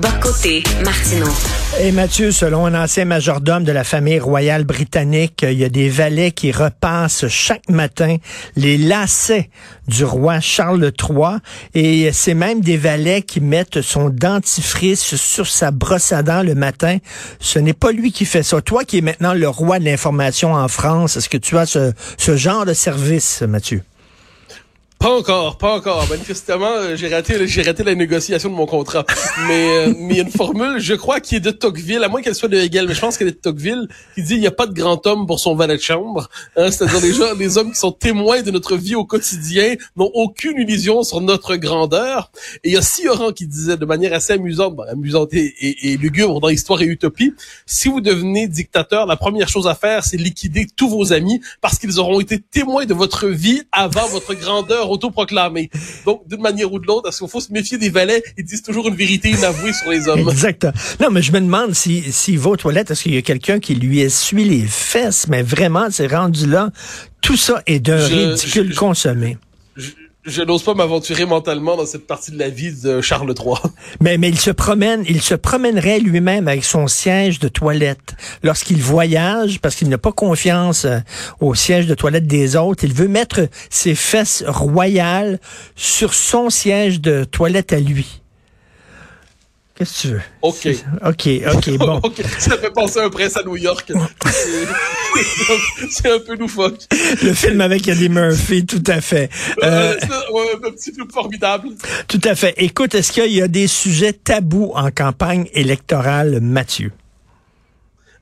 Bocoté. Et Mathieu, selon un ancien majordome de la famille royale britannique, il y a des valets qui repassent chaque matin les lacets du roi Charles III et c'est même des valets qui mettent son dentifrice sur sa brosse à dents le matin. Ce n'est pas lui qui fait ça. Toi qui es maintenant le roi de l'information en France, est-ce que tu as ce, ce genre de service, Mathieu? Pas encore, pas encore. Manifestement, euh, j'ai raté, j'ai raté la négociation de mon contrat. Mais, euh, mais il y a une formule, je crois, qui est de Tocqueville, à moins qu'elle soit de Hegel, mais je pense qu'elle est de Tocqueville, qui dit il n'y a pas de grand homme pour son valet de chambre. Hein, C'est-à-dire les gens, les hommes qui sont témoins de notre vie au quotidien n'ont aucune illusion sur notre grandeur. Et il y a Sioran qui disait de manière assez amusante, bon, amusante et, et, et lugubre dans Histoire et Utopie, si vous devenez dictateur, la première chose à faire, c'est liquider tous vos amis parce qu'ils auront été témoins de votre vie avant votre grandeur autoproclamé. Donc, d'une manière ou de l'autre, est-ce qu'il faut se méfier des valets? Ils disent toujours une vérité inavouée sur les hommes. Exactement. Non, mais je me demande s'il si, va aux toilettes, est-ce qu'il y a quelqu'un qui lui essuie les fesses? Mais vraiment, c'est rendu là. Tout ça est d'un ridicule je, consommé. Je, n'ose pas m'aventurer mentalement dans cette partie de la vie de Charles III. Mais, mais il se promène, il se promènerait lui-même avec son siège de toilette. Lorsqu'il voyage, parce qu'il n'a pas confiance euh, au siège de toilette des autres, il veut mettre ses fesses royales sur son siège de toilette à lui. Qu'est-ce que tu veux? OK. OK, OK, bon. okay. Ça fait penser à un prince à New York. c'est un peu loufoque. Le film avec Eddie Murphy, tout à fait. Euh, un petit film formidable. Tout à fait. Écoute, est-ce qu'il y a des sujets tabous en campagne électorale, Mathieu?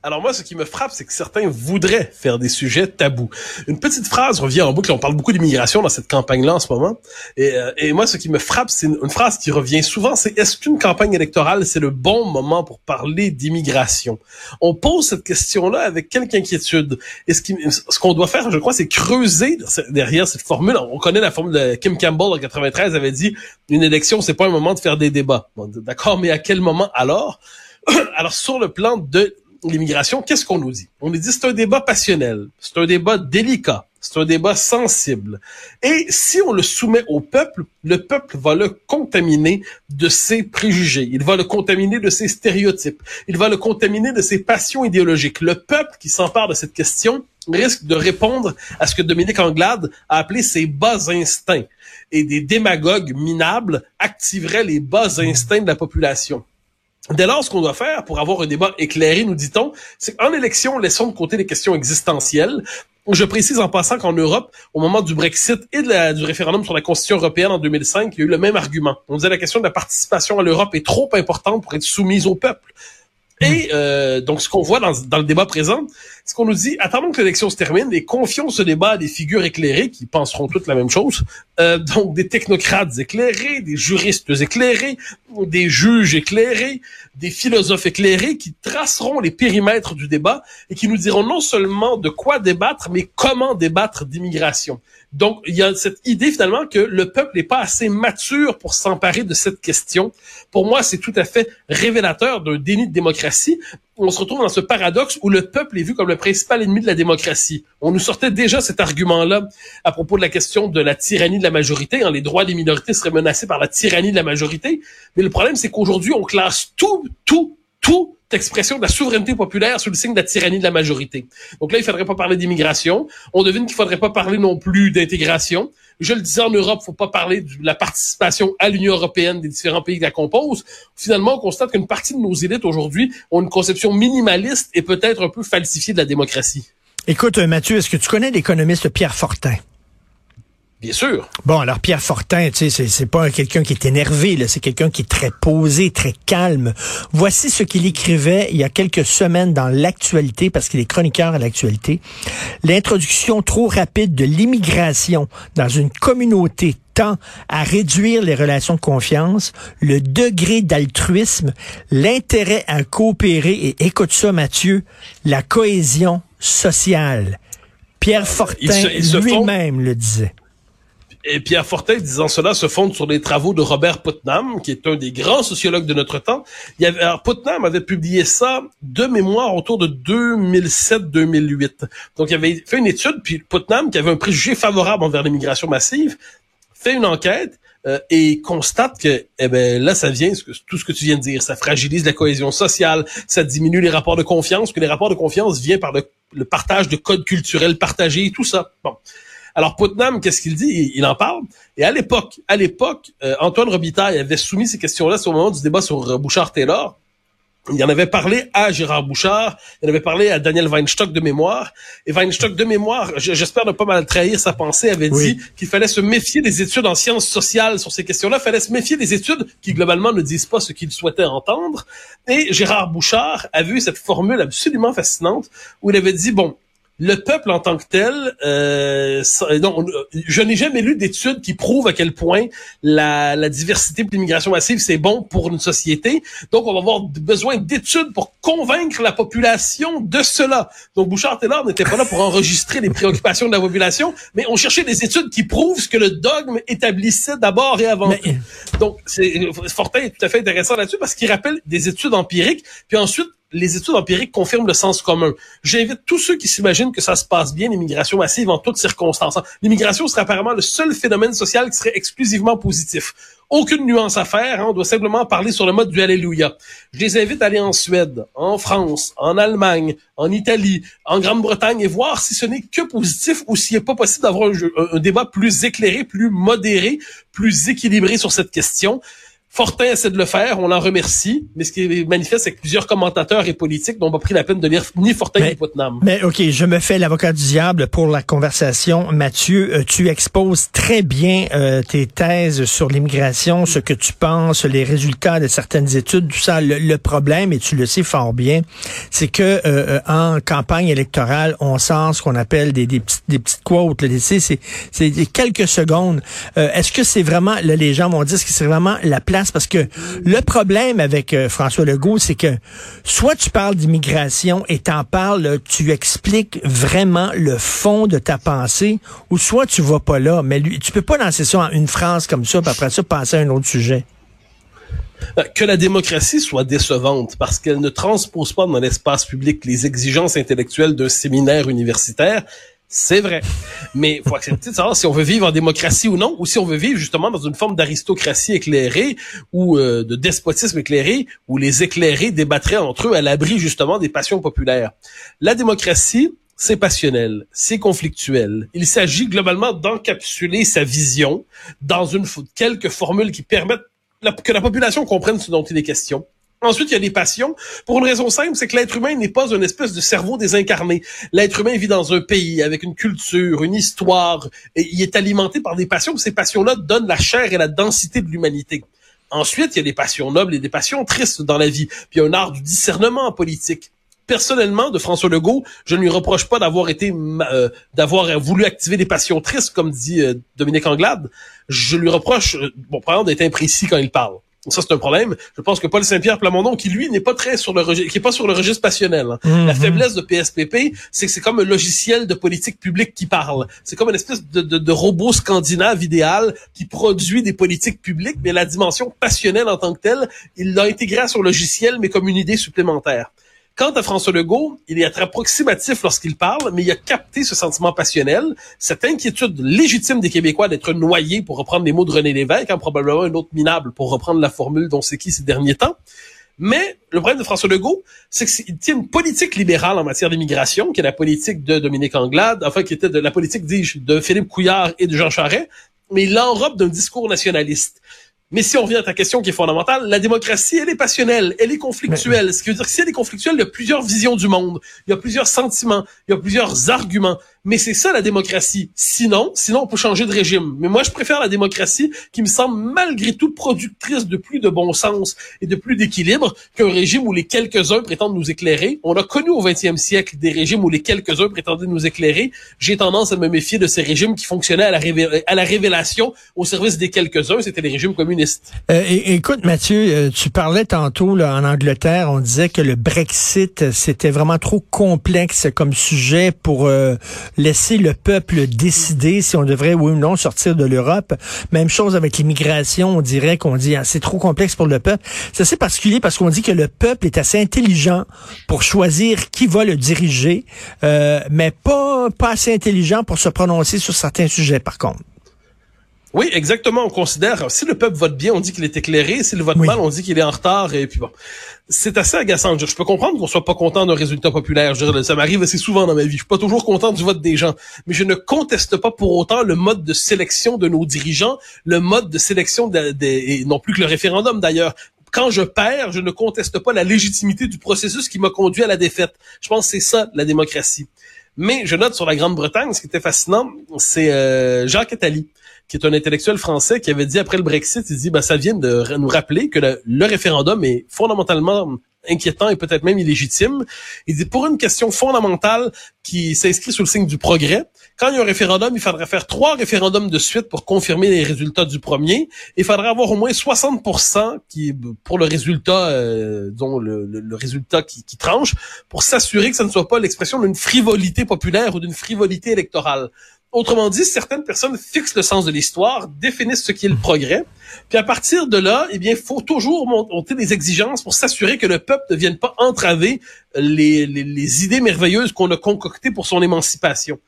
Alors moi, ce qui me frappe, c'est que certains voudraient faire des sujets tabous. Une petite phrase revient en boucle. On parle beaucoup d'immigration dans cette campagne-là en ce moment. Et, euh, et moi, ce qui me frappe, c'est une, phrase qui revient souvent. C'est est-ce qu'une campagne électorale, c'est le bon moment pour parler d'immigration? On pose cette question-là avec quelque inquiétude. Et ce qu'on doit faire, je crois, c'est creuser derrière cette formule. On connaît la formule de Kim Campbell en 93 avait dit une élection, c'est pas un moment de faire des débats. Bon, D'accord, mais à quel moment alors? Alors sur le plan de l'immigration, qu'est-ce qu'on nous dit? On nous dit c'est un débat passionnel, c'est un débat délicat, c'est un débat sensible. Et si on le soumet au peuple, le peuple va le contaminer de ses préjugés, il va le contaminer de ses stéréotypes, il va le contaminer de ses passions idéologiques. Le peuple qui s'empare de cette question risque de répondre à ce que Dominique Anglade a appelé ses bas instincts. Et des démagogues minables activeraient les bas instincts de la population. Dès lors, ce qu'on doit faire pour avoir un débat éclairé, nous dit-on, c'est qu'en élection, laissons de côté les questions existentielles. Je précise en passant qu'en Europe, au moment du Brexit et du référendum sur la Constitution européenne en 2005, il y a eu le même argument. On disait la question de la participation à l'Europe est trop importante pour être soumise au peuple. Et euh, donc, ce qu'on voit dans, dans, le débat présent, c'est qu'on nous dit, attendons que l'élection se termine et confions ce débat à des figures éclairées qui penseront toutes la même chose. Euh, donc, des technocrates éclairés, des juristes éclairés, des juges éclairés, des philosophes éclairés qui traceront les périmètres du débat et qui nous diront non seulement de quoi débattre, mais comment débattre d'immigration. Donc, il y a cette idée finalement que le peuple n'est pas assez mature pour s'emparer de cette question. Pour moi, c'est tout à fait révélateur d'un déni de démocratie. On se retrouve dans ce paradoxe où le peuple est vu comme le principal ennemi de la démocratie. On nous sortait déjà cet argument-là à propos de la question de la tyrannie de la majorité. Hein, les droits des minorités seraient menacés par la tyrannie de la majorité. Mais le problème, c'est qu'aujourd'hui, on classe tout, tout, tout expression de la souveraineté populaire sous le signe de la tyrannie de la majorité. Donc là, il faudrait pas parler d'immigration. On devine qu'il faudrait pas parler non plus d'intégration. Je le disais en Europe, faut pas parler de la participation à l'Union européenne des différents pays qui la composent. Finalement, on constate qu'une partie de nos élites aujourd'hui ont une conception minimaliste et peut-être un peu falsifiée de la démocratie. Écoute, Mathieu, est-ce que tu connais l'économiste Pierre Fortin? Bien sûr. Bon, alors Pierre Fortin, tu sais, c'est pas quelqu'un qui est énervé, là, c'est quelqu'un qui est très posé, très calme. Voici ce qu'il écrivait il y a quelques semaines dans l'actualité, parce qu'il est chroniqueur à l'actualité. L'introduction trop rapide de l'immigration dans une communauté tend à réduire les relations de confiance, le degré d'altruisme, l'intérêt à coopérer et écoute ça, Mathieu, la cohésion sociale. Pierre Fortin lui-même le disait et Pierre Fortin, disant cela, se fonde sur les travaux de Robert Putnam, qui est un des grands sociologues de notre temps. Il y avait, alors, Putnam avait publié ça de mémoire autour de 2007-2008. Donc, il avait fait une étude, puis Putnam, qui avait un préjugé favorable envers l'immigration massive, fait une enquête euh, et constate que eh ben là ça vient tout ce que tu viens de dire ça fragilise la cohésion sociale ça diminue les rapports de confiance que les rapports de confiance viennent par le, le partage de codes culturels partagés tout ça bon alors Putnam, qu'est-ce qu'il dit? Il, en parle. Et à l'époque, à l'époque, euh, Antoine Robitaille avait soumis ces questions-là au moment du débat sur euh, Bouchard-Taylor. Il en avait parlé à Gérard Bouchard, il en avait parlé à Daniel Weinstock de mémoire. Et Weinstock de mémoire, j'espère ne pas mal trahir sa pensée, avait dit qu'il fallait se méfier des études en sciences sociales sur ces questions-là. Il fallait se méfier des études qui globalement ne disent pas ce qu'il souhaitait entendre. Et Gérard Bouchard a vu cette formule absolument fascinante où il avait dit, bon, le peuple en tant que tel, euh, non, je n'ai jamais lu d'études qui prouvent à quel point la, la diversité de l'immigration massive, c'est bon pour une société. Donc, on va avoir besoin d'études pour convaincre la population de cela. Donc, Bouchard-Taylor n'était pas là pour enregistrer les préoccupations de la population, mais on cherchait des études qui prouvent ce que le dogme établissait d'abord et avant tout. Donc, c'est, Fortin est tout à fait intéressant là-dessus parce qu'il rappelle des études empiriques, puis ensuite, les études empiriques confirment le sens commun. J'invite tous ceux qui s'imaginent que ça se passe bien, l'immigration massive, en toutes circonstances. L'immigration serait apparemment le seul phénomène social qui serait exclusivement positif. Aucune nuance à faire, hein, on doit simplement parler sur le mode du Alléluia. Je les invite à aller en Suède, en France, en Allemagne, en Italie, en Grande-Bretagne et voir si ce n'est que positif ou s'il n'est pas possible d'avoir un, un débat plus éclairé, plus modéré, plus équilibré sur cette question. Fortin essaie de le faire, on l'en remercie, mais ce qui est manifeste, c'est que plusieurs commentateurs et politiques n'ont pas pris la peine de lire ni Fortin ni Putnam. Mais OK, je me fais l'avocat du diable pour la conversation. Mathieu, euh, tu exposes très bien euh, tes thèses sur l'immigration, ce que tu penses, les résultats de certaines études, tout ça. Le, problème, et tu le sais fort bien, c'est que euh, en campagne électorale, on sent ce qu'on appelle des, des, petites, des petites quotes. C'est, c'est quelques secondes. Est-ce que c'est vraiment, là, les gens vont dire que c'est vraiment la place parce que le problème avec euh, François Legault, c'est que soit tu parles d'immigration et t'en parles, tu expliques vraiment le fond de ta pensée, ou soit tu vas pas là. Mais lui, tu peux pas lancer ça en une phrase comme ça, puis après ça passer à un autre sujet euh, que la démocratie soit décevante parce qu'elle ne transpose pas dans l'espace public les exigences intellectuelles d'un séminaire universitaire, c'est vrai. Mais faut accepter de savoir si on veut vivre en démocratie ou non, ou si on veut vivre justement dans une forme d'aristocratie éclairée ou euh, de despotisme éclairé, où les éclairés débattraient entre eux à l'abri justement des passions populaires. La démocratie, c'est passionnel, c'est conflictuel. Il s'agit globalement d'encapsuler sa vision dans une quelques formules qui permettent que la population comprenne ce dont il est question Ensuite, il y a des passions. Pour une raison simple, c'est que l'être humain n'est pas une espèce de cerveau désincarné. L'être humain vit dans un pays avec une culture, une histoire, et il est alimenté par des passions. Ces passions-là donnent la chair et la densité de l'humanité. Ensuite, il y a des passions nobles et des passions tristes dans la vie. Puis il y a un art du discernement en politique. Personnellement, de François Legault, je ne lui reproche pas d'avoir été, euh, d'avoir voulu activer des passions tristes, comme dit euh, Dominique Anglade. Je lui reproche, euh, bon, par exemple, d'être imprécis quand il parle. Ça, c'est un problème. Je pense que Paul Saint-Pierre Plamondon, qui lui n'est pas très sur le registre, qui est pas sur le registre passionnel. Hein. La mhm. faiblesse de PSPP, c'est que c'est comme un logiciel de politique publique qui parle. C'est comme une espèce de, de, de, robot scandinave idéal qui produit des politiques publiques, mais la dimension passionnelle en tant que telle, il l'a intégré à son logiciel, mais comme une idée supplémentaire. Quant à François Legault, il est très approximatif lorsqu'il parle, mais il a capté ce sentiment passionnel, cette inquiétude légitime des Québécois d'être noyés, pour reprendre les mots de René Lévesque, hein, probablement un autre minable, pour reprendre la formule dont c'est qui ces derniers temps. Mais le problème de François Legault, c'est qu'il tient une politique libérale en matière d'immigration, qui est la politique de Dominique Anglade, enfin qui était de la politique, dis-je, de Philippe Couillard et de Jean Charest, mais il l'enrobe d'un discours nationaliste. Mais si on revient à ta question qui est fondamentale, la démocratie, elle est passionnelle, elle est conflictuelle. Ce qui veut dire que si elle est conflictuelle, il y a plusieurs visions du monde, il y a plusieurs sentiments, il y a plusieurs arguments. Mais c'est ça la démocratie. Sinon, sinon on peut changer de régime. Mais moi, je préfère la démocratie qui me semble malgré tout productrice de plus de bon sens et de plus d'équilibre qu'un régime où les quelques-uns prétendent nous éclairer. On a connu au 20e siècle des régimes où les quelques-uns prétendaient nous éclairer. J'ai tendance à me méfier de ces régimes qui fonctionnaient à la, à la révélation au service des quelques-uns. C'était les régimes communistes Euh, écoute, Mathieu, euh, tu parlais tantôt là, en Angleterre, on disait que le Brexit, euh, c'était vraiment trop complexe comme sujet pour laisser le peuple décider si on devrait oui ou non sortir de l'Europe. Même chose avec l'immigration, on dirait qu'on dit ah, c'est trop complexe pour le peuple. C'est assez particulier parce qu'on dit que le peuple est assez intelligent pour choisir qui va le diriger, euh, mais pas, pas assez intelligent pour se prononcer sur certains sujets, par contre. Oui, exactement. On considère, si le peuple vote bien, on dit qu'il est éclairé. S'il vote Oui. mal, on dit qu'il est en retard. Et puis bon, c'est assez agaçant. Je, peux comprendre qu'on soit pas content d'un résultat populaire. Je veux dire, ça m'arrive assez souvent dans ma vie. Je suis pas toujours content du vote des gens. Mais je ne conteste pas pour autant le mode de sélection de nos dirigeants, le mode de sélection de- de- et non plus que le référendum d'ailleurs. Quand je perds, je ne conteste pas la légitimité du processus qui m'a conduit à la défaite. Je pense que c'est ça, la démocratie. Mais je note sur la Grande-Bretagne, ce qui était fascinant, c'est euh, Jacques Attali, qui est un intellectuel français qui avait dit après le Brexit, il dit, ben, ça vient de nous rappeler que le, référendum est fondamentalement inquiétant et peut-être même illégitime. Il dit, pour une question fondamentale qui s'inscrit sous le signe du progrès, quand il y a un référendum, il faudrait faire trois référendums de suite pour confirmer les résultats du premier. Il faudrait avoir au moins 60% qui, pour le résultat, euh, dont le, le- le résultat qui, qui tranche, pour s'assurer que ça ne soit pas l'expression d'une frivolité populaire ou d'une frivolité électorale. Autrement dit, certaines personnes fixent le sens de l'histoire, définissent ce qui est le progrès, puis à partir de là, eh bien, il faut toujours monter des exigences pour s'assurer que le peuple ne vienne pas entraver les, les, les idées merveilleuses qu'on a concoctées pour son émancipation.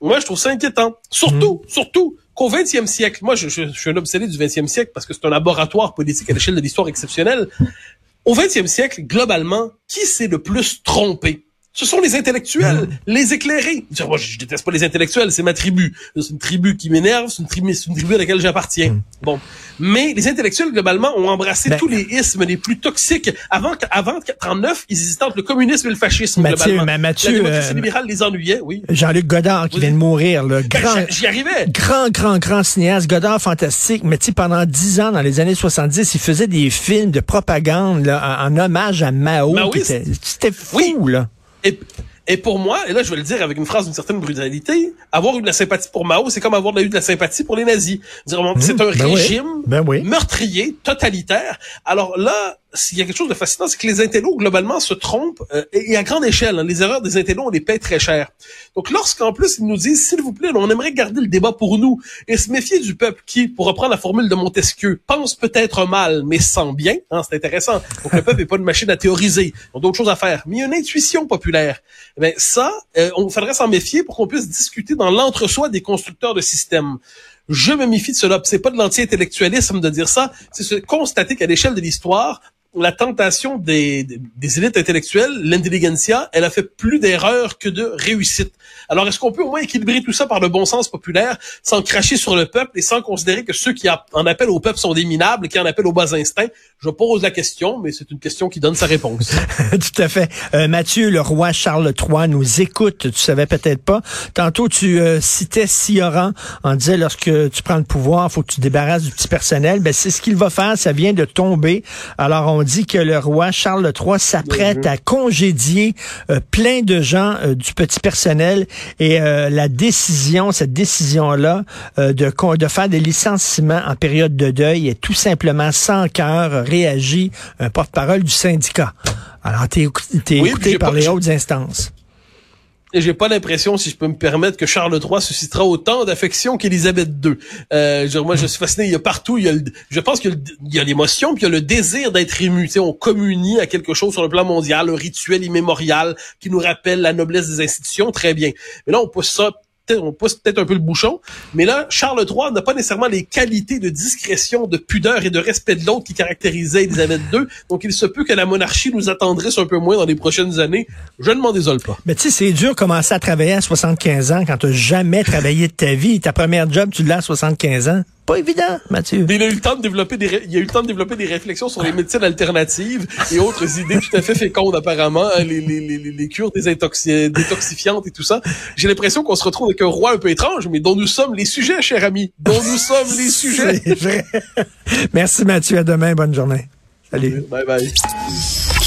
Moi, je trouve ça inquiétant. Surtout, surtout qu'au 20e siècle, moi, je, je- je suis un obsédé du 20e siècle parce que c'est un laboratoire politique à l'échelle de l'histoire exceptionnelle. Au 20e siècle, globalement, qui s'est le plus trompé? Ce sont les intellectuels, les éclairés. Je, moi, je, déteste pas les intellectuels, c'est ma tribu. C'est une tribu qui m'énerve, c'est une tribu, c'est une tribu à laquelle j'appartiens. Bon. Mais les intellectuels, globalement, ont embrassé Ben- tous les ismes les plus toxiques. Avant, avant 39, ils hésitaient entre le communisme et le fascisme, Mathieu, globalement. mais Mathieu, La démocratie euh, libérale les ennuyait, oui. Jean-Luc Godard qui Oui. vient de mourir, le Ben, grand, j'y- J'y arrivais. grand, grand, grand cinéaste, Godard fantastique, mais tu pendant dix ans, dans les années 70, il faisait des films de propagande là, en, en hommage à Mao. Maoïste. C'était fou, Oui. là. Et, et pour moi, et là je vais le dire avec une phrase d'une certaine brutalité, avoir eu de la sympathie pour Mao, c'est comme avoir eu de la sympathie pour les nazis. C'est un ben oui. régime Ben oui. meurtrier, totalitaire. Alors là, s'il y a quelque chose de fascinant, c'est que les intellos, globalement, se trompent, euh, et, à grande échelle. hein. les erreurs des intellos, on les paye très cher. Donc lorsqu'en plus, ils nous disent, s'il vous plaît, on aimerait garder le débat pour nous, et se méfier du peuple qui, pour reprendre la formule de Montesquieu, pense peut-être mal, mais sent bien, hein, c'est intéressant. Donc le peuple n'est pas une machine à théoriser, ils ont d'autres choses à faire. Mais il y a une intuition populaire. Eh bien, ça, euh, on faudrait s'en méfier pour qu'on puisse discuter dans l'entre-soi des constructeurs de systèmes. Je me méfie de cela. C'est pas de l'anti-intellectualisme de dire ça. C'est se constater qu'à l'échelle de l'histoire, la tentation des, des, élites intellectuelles, l'intelligentsia, elle a fait plus d'erreurs que de réussites. Alors, est-ce qu'on peut au moins équilibrer tout ça par le bon sens populaire, sans cracher sur le peuple et sans considérer que ceux qui en appellent au peuple sont des minables, qui en appellent aux bas instincts? Je pose la question, mais c'est une question qui donne sa réponse. Tout à fait. Euh, Mathieu, le roi Charles III nous écoute. Tu savais peut-être pas. Tantôt, tu euh, citais Sioran en disant lorsque tu prends le pouvoir, faut que tu te débarrasses du petit personnel. Ben, c'est ce qu'il va faire. Ça vient de tomber. Alors, dit que le roi Charles III s'apprête à congédier euh, plein de gens euh, du petit personnel et euh, la décision, cette décision-là euh, de, de faire des licenciements en période de deuil est tout simplement sans cœur réagi un porte-parole du syndicat. Alors, t'es Oui, écouté par pas- les hautes instances. Et j'ai pas l'impression, si je peux me permettre, que Charles III suscitera autant d'affection qu'Élisabeth II. Euh, dire, moi, je suis fasciné. Il y a partout, il y a le- je pense qu'il y a l'émotion, puis il y a le désir d'être ému. Tu sais, on communie à quelque chose sur le plan mondial, un rituel immémorial qui nous rappelle la noblesse des institutions. Très bien. Mais là, on pousse ça on pousse peut-être un peu le bouchon, mais là, Charles III n'a pas nécessairement les qualités de discrétion, de pudeur et de respect de l'autre qui caractérisaient Élisabeth II. Donc, il se peut que la monarchie nous attendrisse un peu moins dans les prochaines années. Je ne m'en désole pas. Mais tu sais, c'est dur de commencer à travailler à 75 ans quand tu jamais travaillé de ta vie. Ta première job, tu l'as à 75 ans. Pas évident, Mathieu. Il a eu le temps de développer des, ré- il a eu le temps de développer des réflexions sur les médecines alternatives et autres idées tout à fait fécondes apparemment, hein, les, les, les, les cures désintoxi- détoxifiantes et tout ça. J'ai l'impression qu'on se retrouve avec un roi un peu étrange, mais dont nous sommes les sujets, cher ami, dont nous sommes les sujets. C'est vrai. Merci, Mathieu. À demain. Bonne journée. Salut. Bye bye.